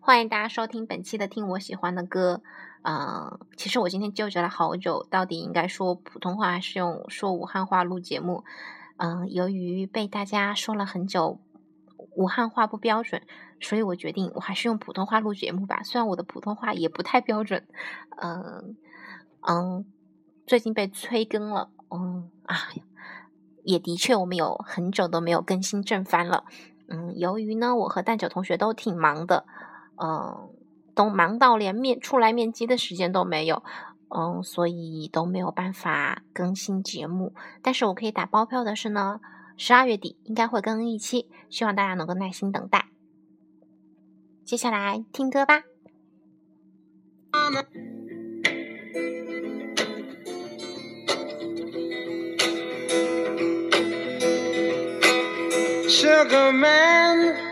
欢迎大家收听本期的《听我喜欢的歌》。呃，其实我今天纠结了好久，到底应该说普通话还是用说武汉话录节目。嗯，由于被大家说了很久武汉话不标准，所以我决定我还是用普通话录节目吧。虽然我的普通话也不太标准，嗯嗯，最近被催更了，嗯啊，也的确我们有很久都没有更新正番了。嗯，由于呢，我和蛋九同学都挺忙的，嗯，都忙到连面出来面基的时间都没有，嗯，所以都没有办法更新节目。但是我可以打包票的是呢，十二月底应该会更一期，希望大家能够耐心等待。接下来听歌吧。Sugar man,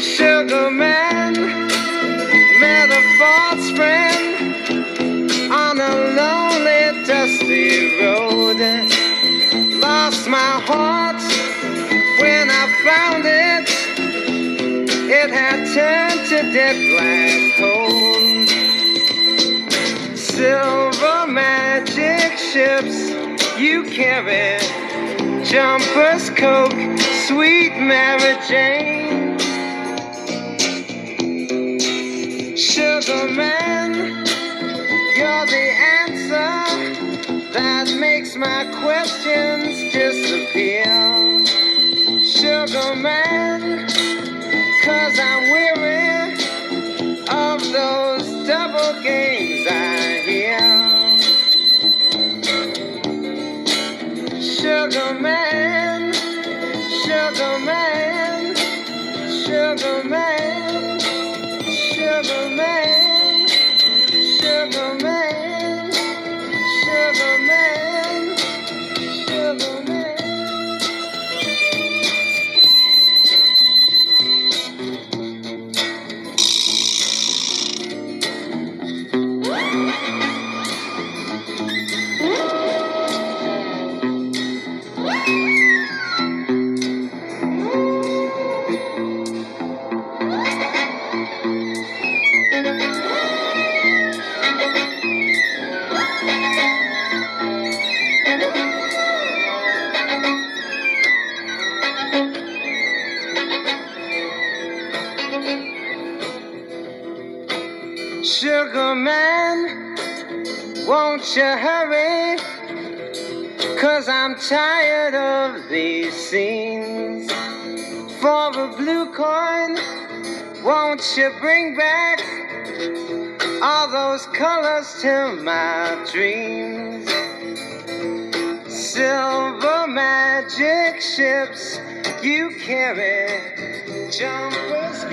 Sugar man met a false friend on a lonely, dusty road. Lost my heart when I found it. It had turned to dead black coal. Silver magic ships you carry, jumpers, coke, sweet Mary Jane. Man, you're the answer that makes my questions disappear. Sugar man, cause I'm weary of those double games Cause I'm tired of these scenes. For a blue coin, won't you bring back all those colors to my dreams? Silver magic ships you carry, jumpers,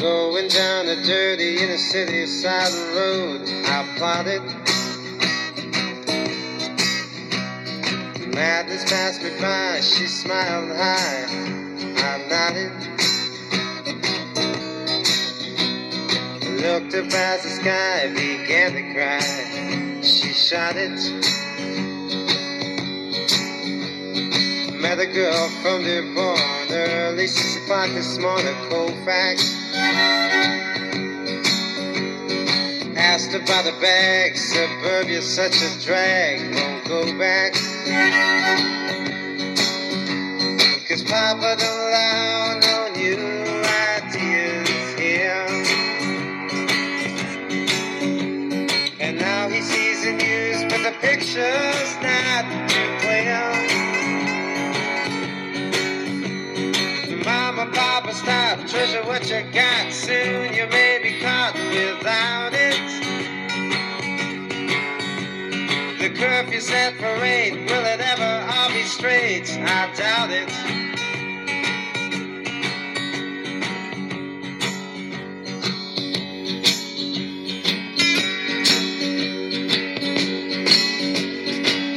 Going down a dirty inner city side road, I plotted. Madness passed me by, she smiled high, I nodded. Looked up as the sky began to cry, she shot it. Met a girl from Dearborn early six o'clock this morning, Colfax. Asked about the bag, suburbia's such a drag, won't go back. Cause Papa don't allow will it ever all be straight? I doubt it.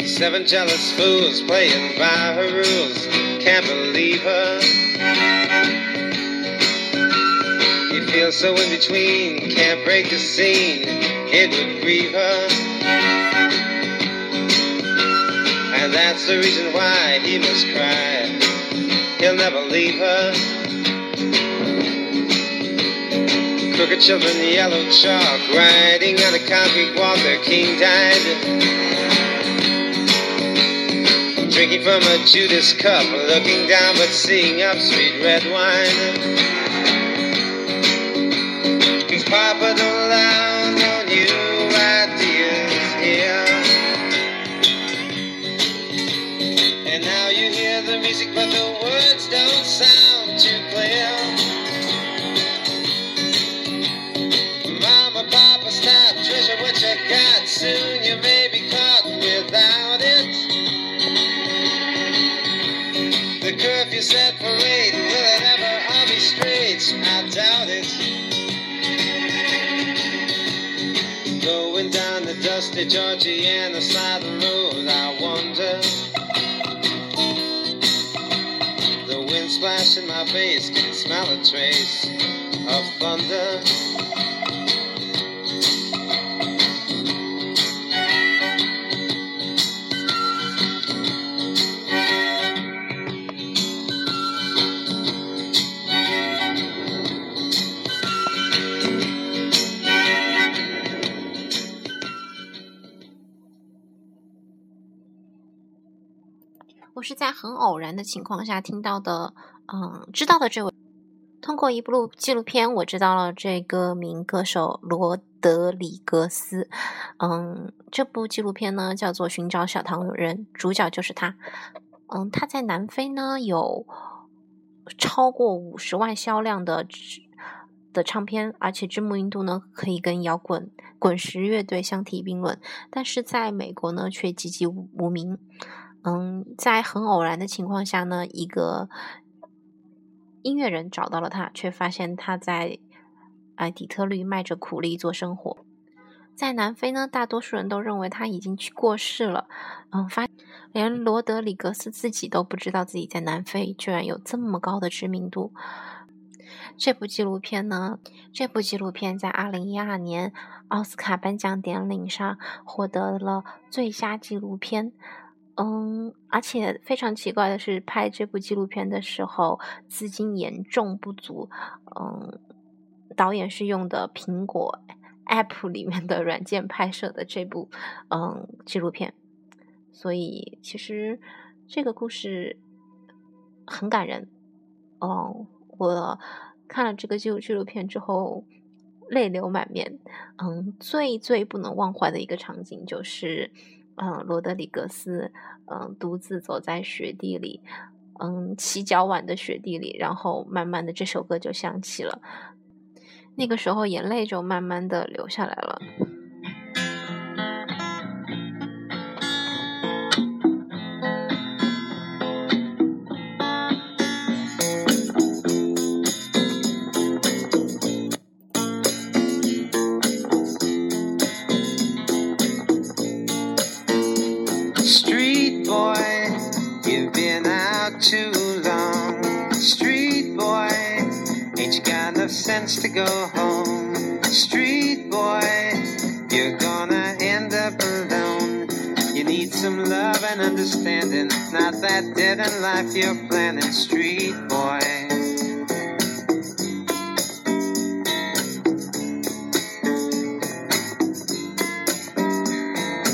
Seven jealous fools playing by her rules. Can't believe her. You feel so in between, can't break the scene. It would grieve her. And that's the reason why he must cry. He'll never leave her. Crooked children, yellow chalk, riding on a concrete walk. Their king died. Drinking from a Judas cup, looking down but seeing up sweet red wine. Don't sound too clear. Mama, Papa, stop, treasure what you got. Soon you may be caught without it. The curfew set for eight. Will it ever all be straight? I doubt it. Going down the dusty Georgiana side of the road, I wonder. Splash in my face, can smell a trace of thunder. 我是在很偶然的情况下听到的，嗯，知道的这位。通过一部纪录片，我知道了这个名歌手罗德里格斯。嗯，这部纪录片呢叫做《寻找小糖人》，主角就是他。嗯，他在南非呢有超过五十万销量的的唱片，而且知名度呢可以跟摇滚滚石乐队相提并论。但是在美国呢却籍籍无名。嗯，在很偶然的情况下呢，一个音乐人找到了他，却发现他在哎底特律卖着苦力做生活。在南非呢，大多数人都认为他已经去过世了。嗯，发连罗德里格斯自己都不知道自己在南非居然有这么高的知名度。这部纪录片呢，这部纪录片在二零一二年奥斯卡颁奖典礼上获得了最佳纪录片。嗯，而且非常奇怪的是，拍这部纪录片的时候资金严重不足。嗯，导演是用的苹果 App 里面的软件拍摄的这部嗯纪录片，所以其实这个故事很感人。哦，我看了这个纪录纪录片之后泪流满面。嗯，最最不能忘怀的一个场景就是。嗯，罗德里格斯，嗯，独自走在雪地里，嗯，起脚晚的雪地里，然后慢慢的这首歌就响起了，那个时候眼泪就慢慢的流下来了。Understanding, that dead end life you're planning. Street boy.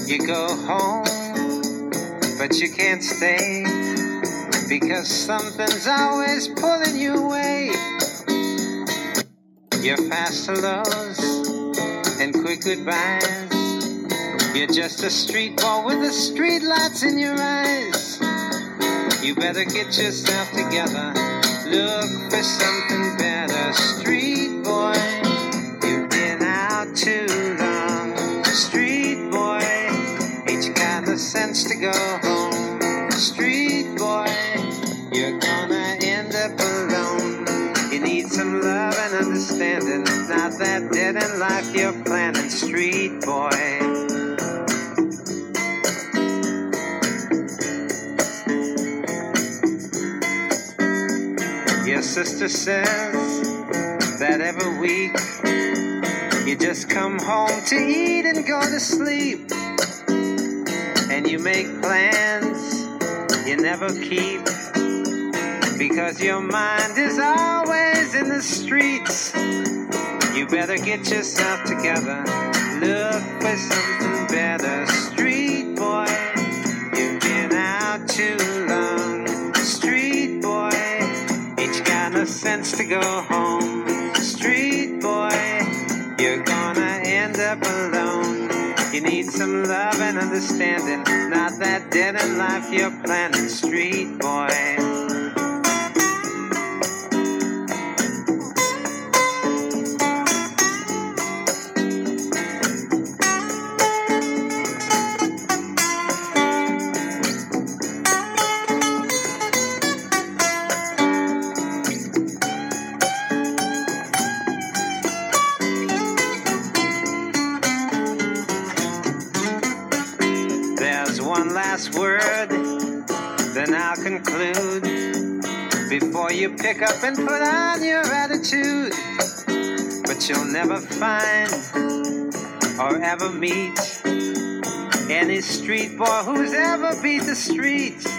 You go home, but you can't stay because something's always pulling you away. Your fast hellos and quick goodbyes. You're just a street boy with the street lights in your eyes. You better get yourself together. Look for something better. Street boy, you've been out too long. Street boy, ain't you got the sense to go home? Street boy, you're gonna end up alone. You need some love and understanding. Not that dead end life you're planning, street boy. Sister says that every week you just come home to eat and go to sleep. And you make plans you never keep because your mind is always in the streets. You better get yourself together. Look for something better. Street boy, sense to go home? Street boy, you're gonna end up alone. You need some love and understanding, not that dead end life you're planning. Street boy. You pick up and put on your attitude. But you'll never find or ever meet any street boy who's ever beat the street.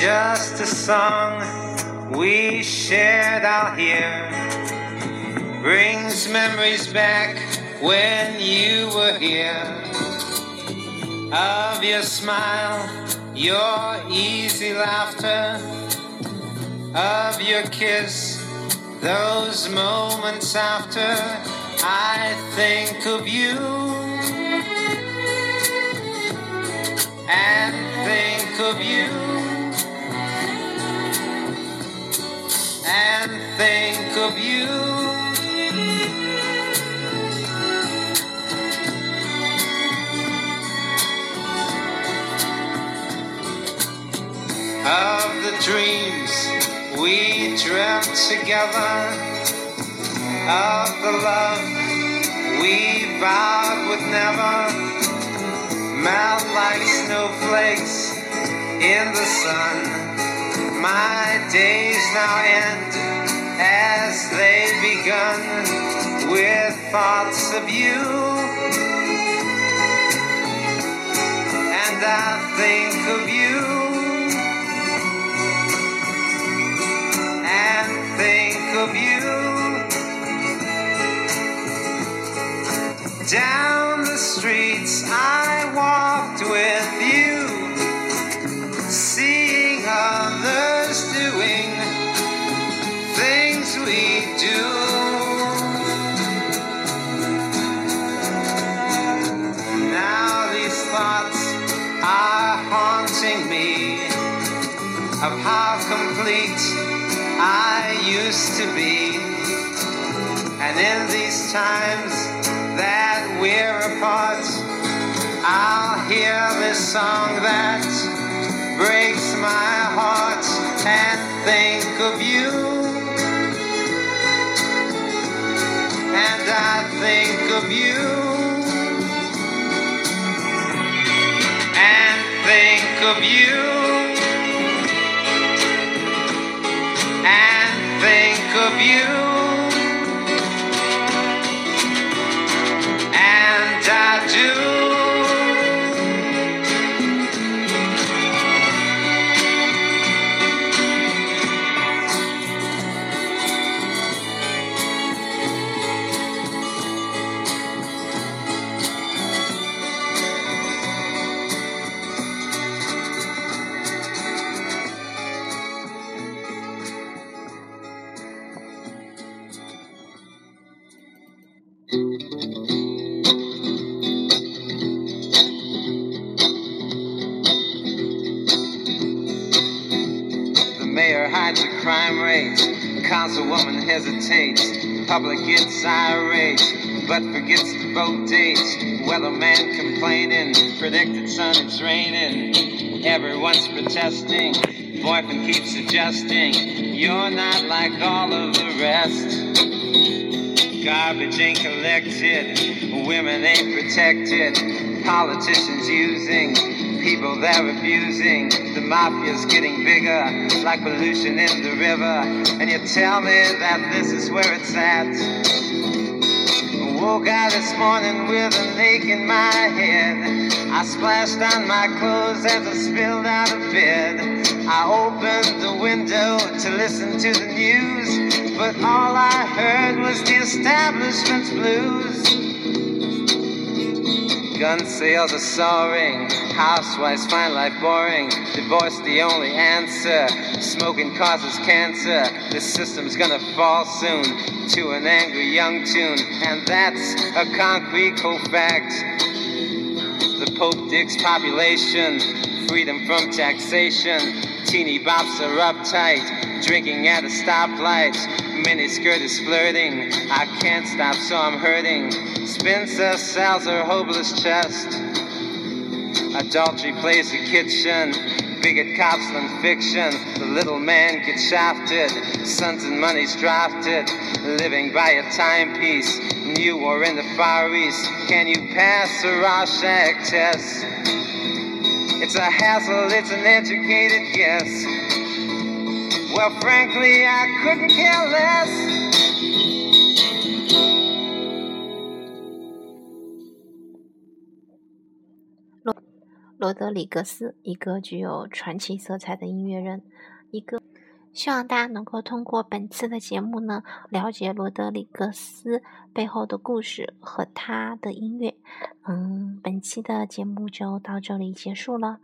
Just a song we shared out here. Brings memories back when you were here. Of your smile, your easy laughter, of your kiss, those moments after I think of you and think of you dreams we dreamt together, of the love we vowed would never melt like snowflakes in the sun. My days now end as they begun with thoughts of you. And in these times that we're apart, I'll hear this song that breaks my heart and think of you. And I think of you. And think of you. Hesitates. Public gets irate, but forgets to vote date. Weatherman complaining. Predicted sun, it's raining. Everyone's protesting. Boyfriend keeps adjusting. You're not like all of the rest. Garbage ain't collected, women ain't protected, politicians using people they're abusing. The mafia's getting bigger, like pollution in the river. And you tell me that this is where it's at. I woke out this morning with an ache in my head. I splashed on my clothes as I spilled out of bed. I opened the window to listen to the news, but all I heard was the establishment's blues. Gun sales are soaring, housewives find life boring, divorce the only answer, smoking causes cancer, the system's gonna fall soon to an angry young tune, and that's a concrete cold fact. The Pope digs population, freedom from taxation. Teeny bops are uptight, drinking at a stoplight. Miniskirt is flirting, I can't stop, so I'm hurting. Spencer sells her hopeless chest. Adultery plays the kitchen. Bigot cops learn fiction. The little man gets shafted. Sons and money's drafted. Living by a timepiece. New war in the Far East. Can you pass a Rorschach test? It's a hassle, it's an educated guess. Well, frankly, I couldn't care less. 罗德里格斯，一个具有传奇色彩的音乐人，一个。希望大家能够通过本次的节目呢，了解罗德里格斯背后的故事和他的音乐。嗯，本期的节目就到这里结束了，